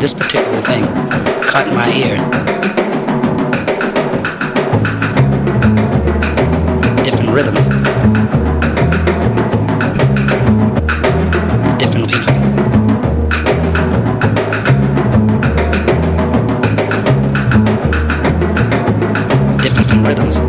this particular thing caught my ear. Different rhythms. Different people. Different rhythms.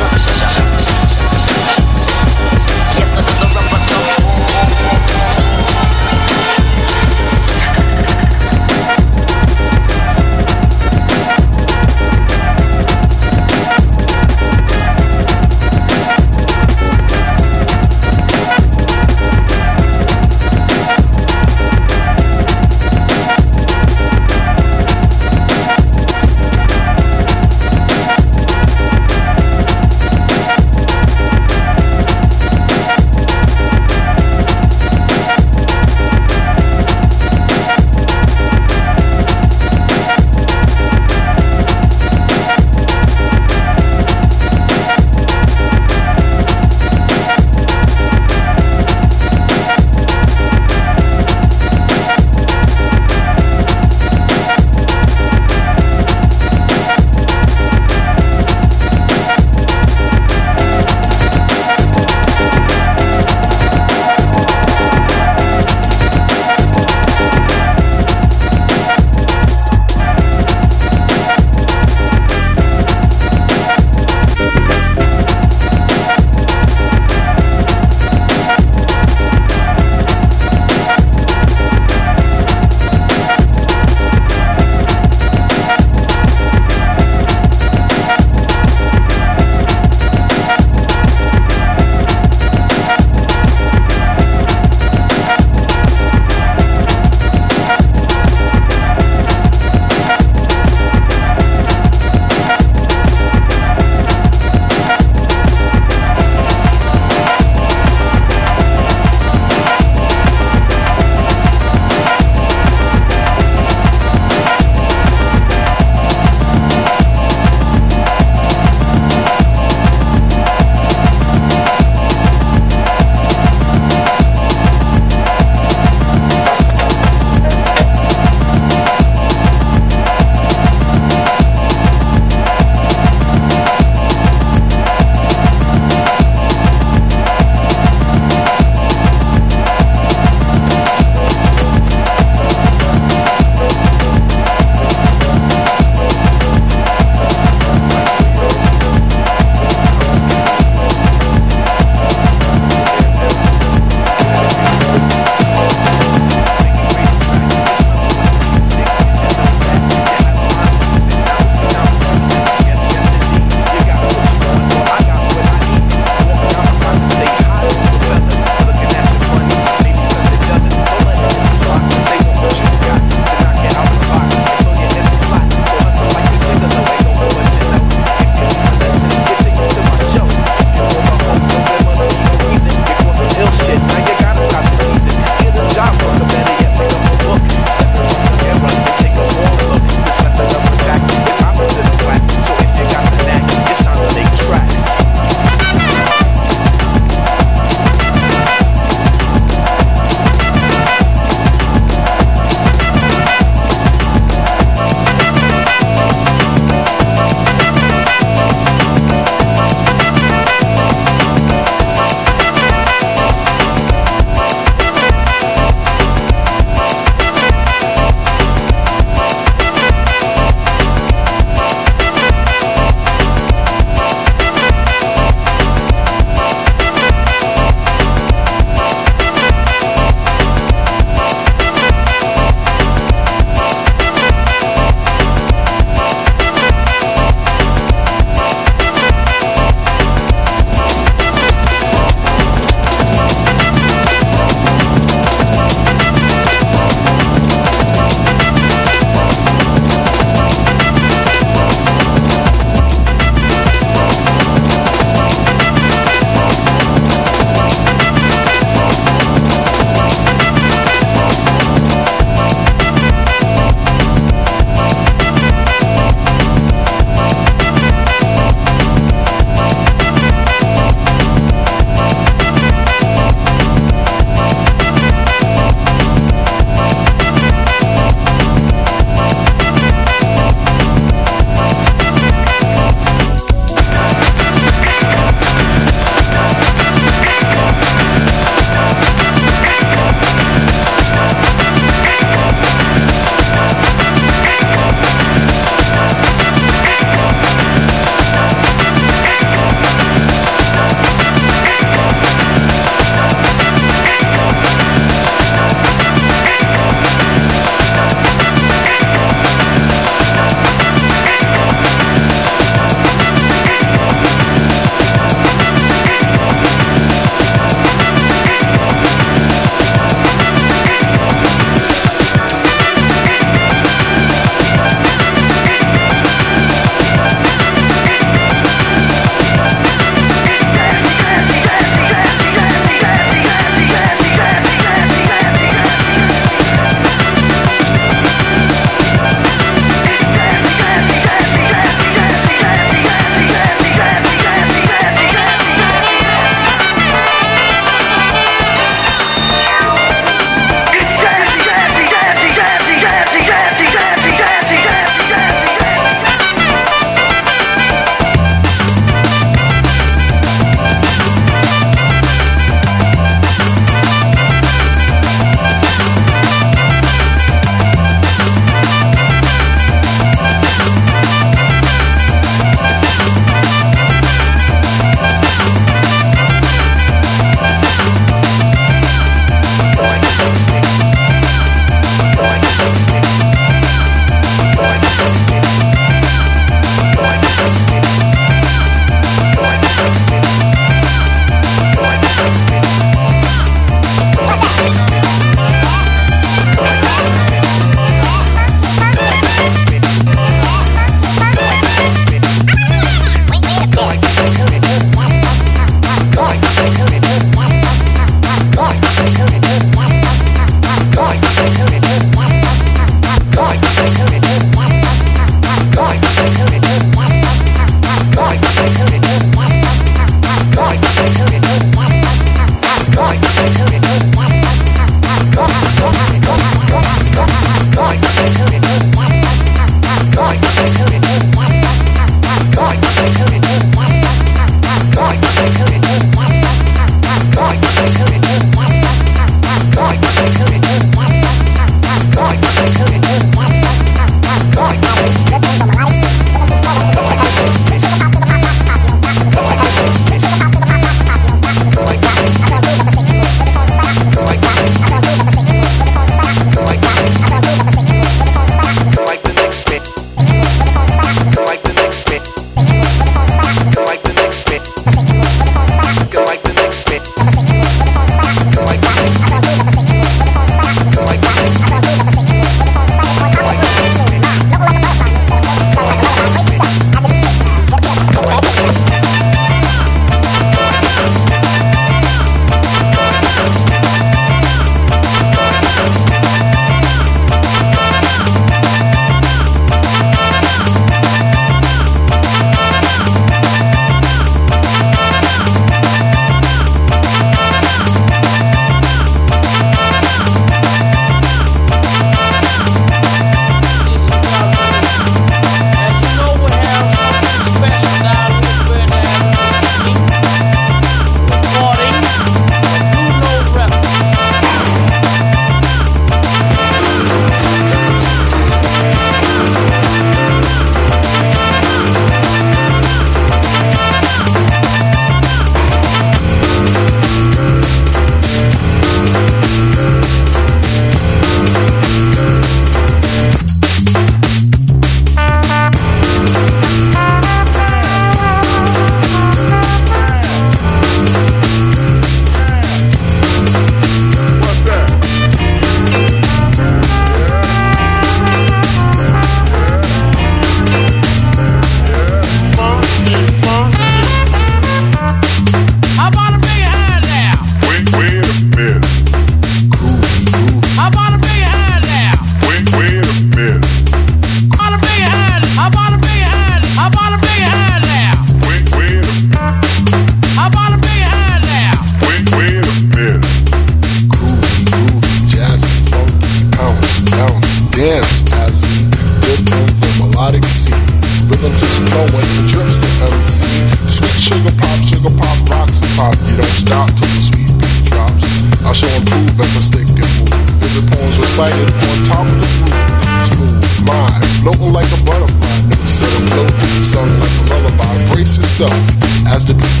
invited on top of the roof. Smooth, live, floating like a butterfly. Never set afloat, sung like a lullaby. Brace yourself as the beat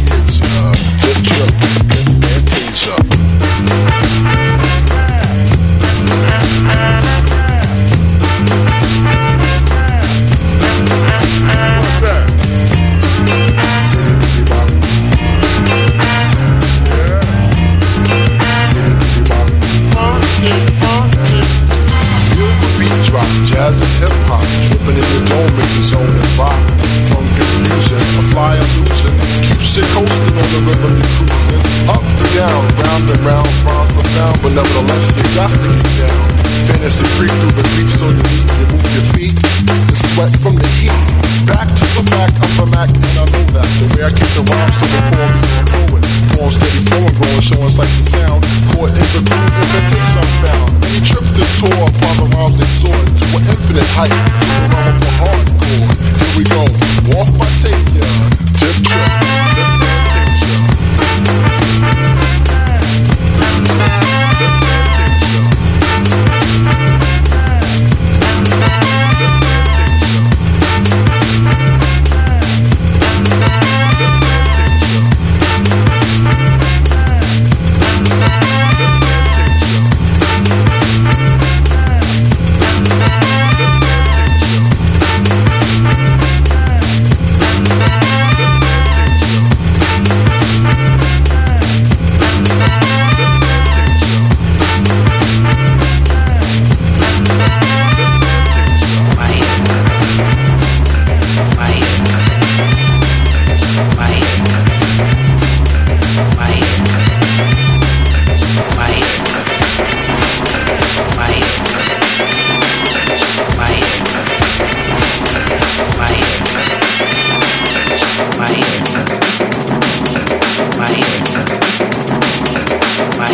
my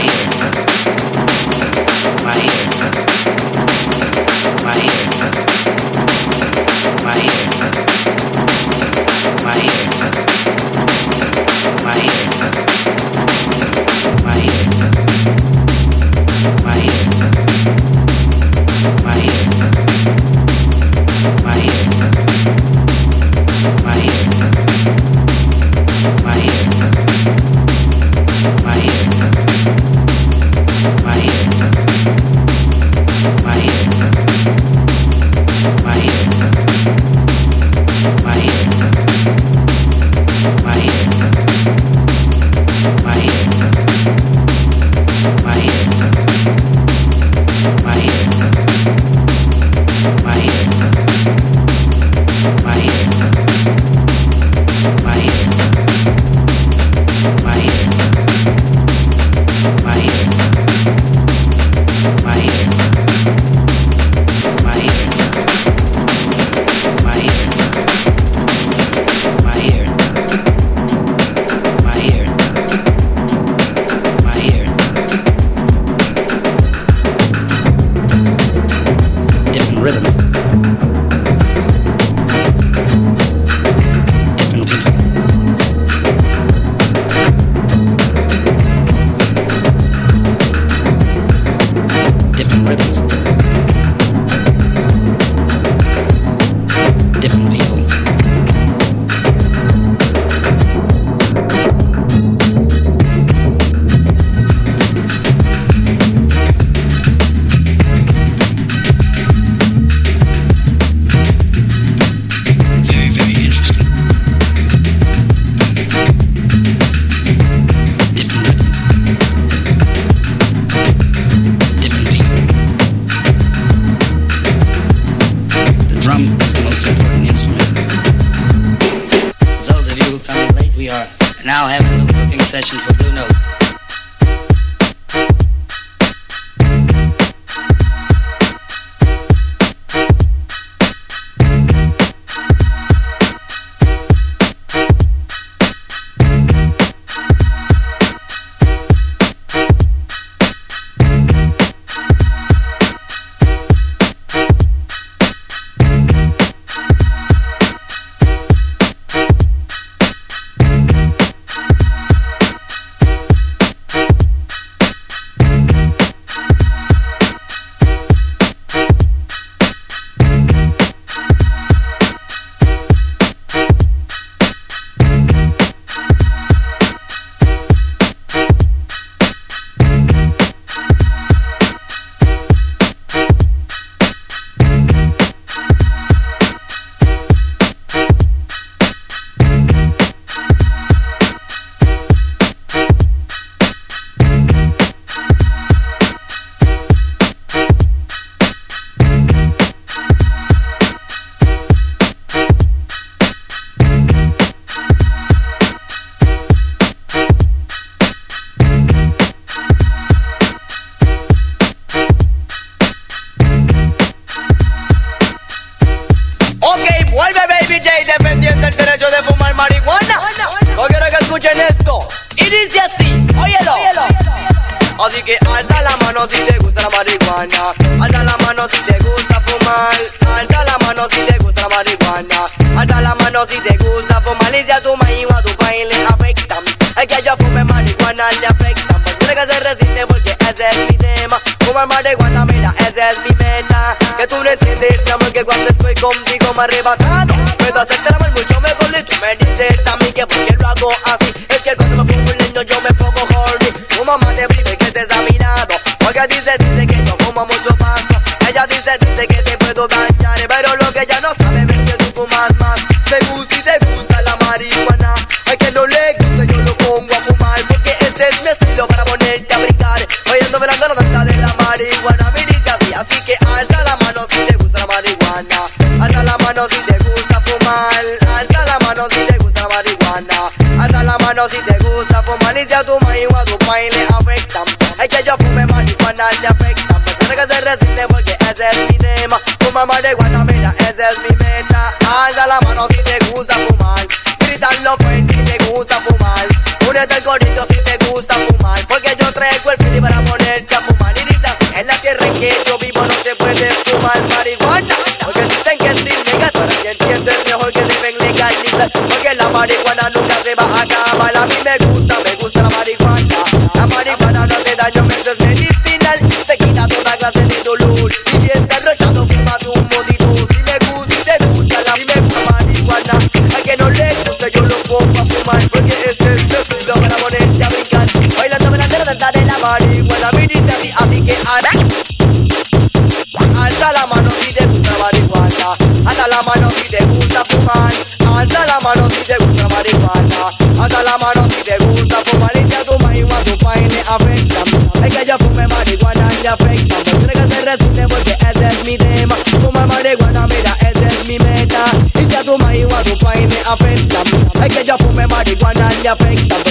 ear. fuma marihuana, mira, esa es mi meta. Alza la mano si te gusta fumar. Gritando fuerte si te gusta fumar. Únete al corito si te gusta fumar. Porque yo traigo el feeling para ponerte a fumar. Y dices, en la tierra en que yo vivo no se puede fumar marihuana. Porque dicen que es ilegal, pero que entiendo es mejor que deben legalizar. Porque la marihuana no Me que yo fume marihuana y fake.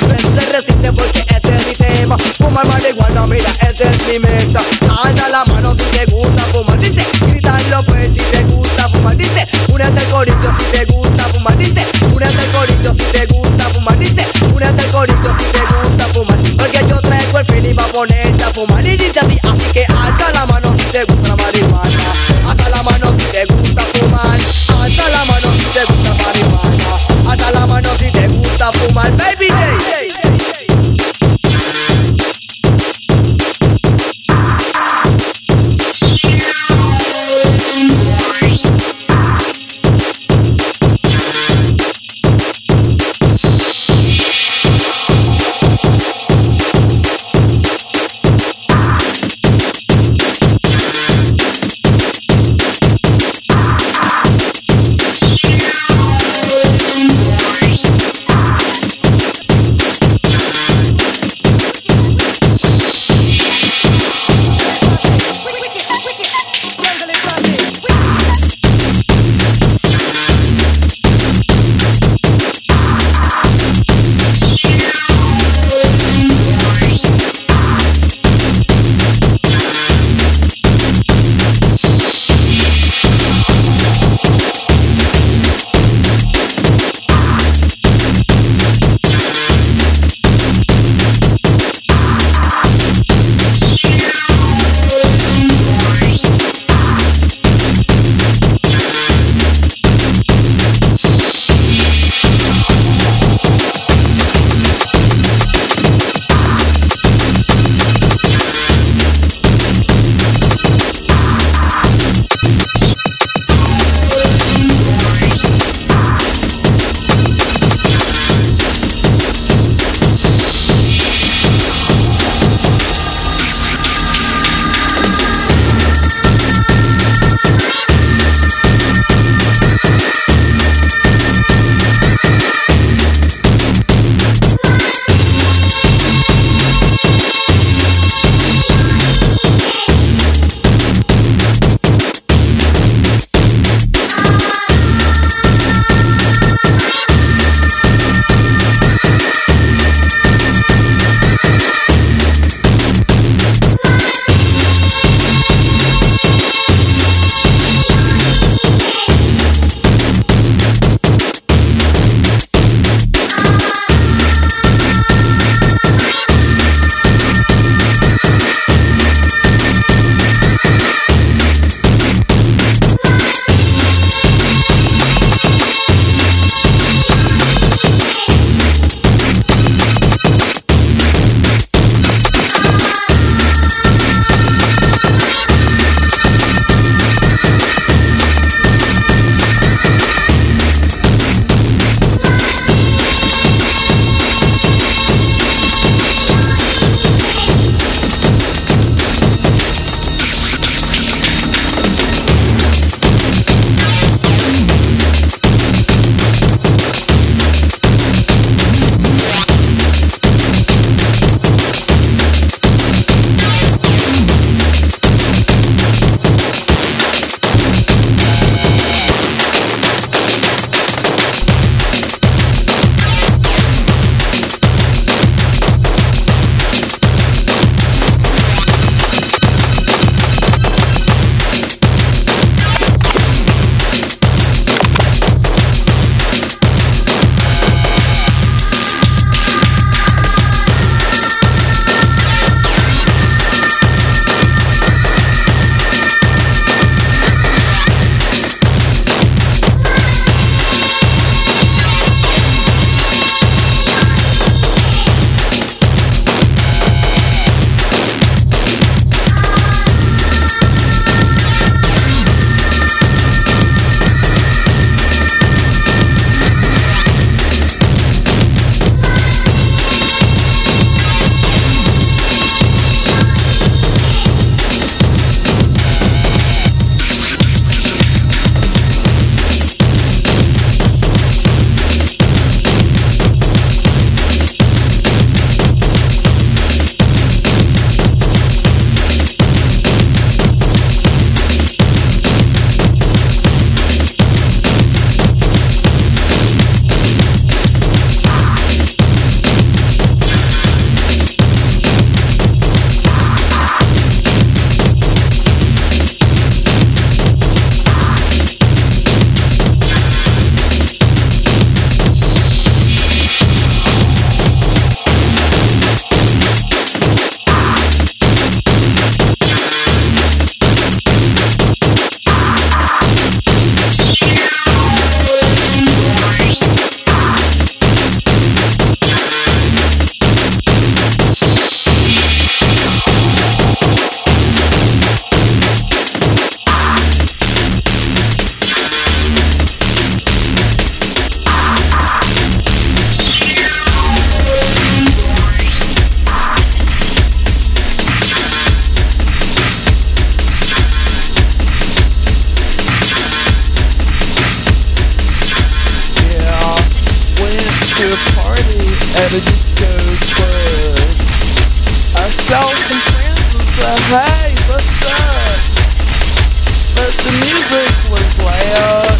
Music was loud.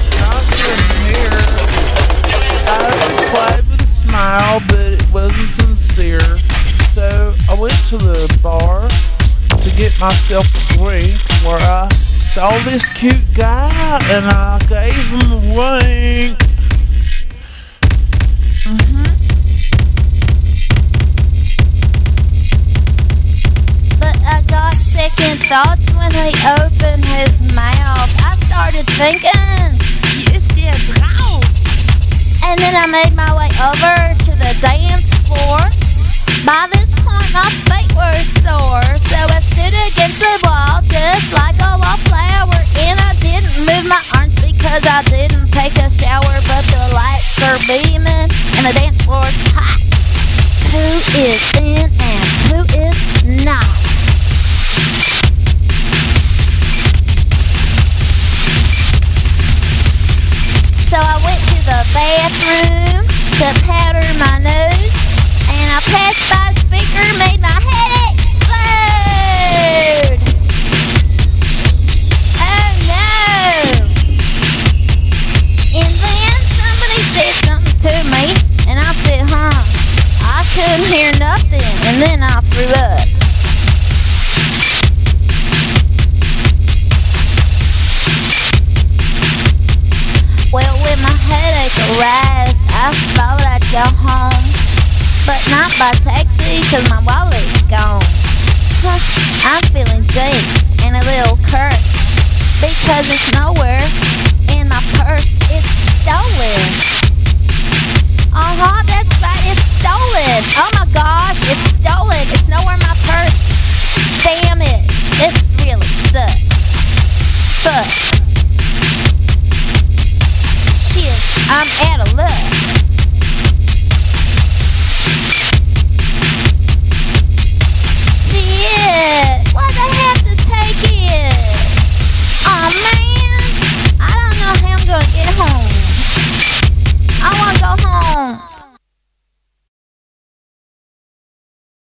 Hear. I replied with a smile, but it wasn't sincere. So I went to the bar to get myself a drink where I saw this cute guy and I gave him a wink. Second thoughts when he opened his mouth. I started thinking, Ist der drauf? and then I made my way over to the dance floor. By this point, my feet were sore, so I stood against the wall just like a wallflower. And I didn't move my arms because I didn't take a shower, but the lights are beaming and the dance floor's hot. Who is in and who is not? So I went to the bathroom to powder my nose, and I passed by a speaker, made my head explode. Oh no! And then somebody said something to me, and I said, huh? I couldn't hear nothing, and then I threw up. go home. But not by taxi, cause my wallet's gone. I'm feeling jinxed and a little cursed. Because it's nowhere in my purse, it's stolen. Uh-huh, that's right, it's stolen. Oh my gosh, it's stolen. It's nowhere in my purse. Damn it. This really sucks. Fuck. Shit, I'm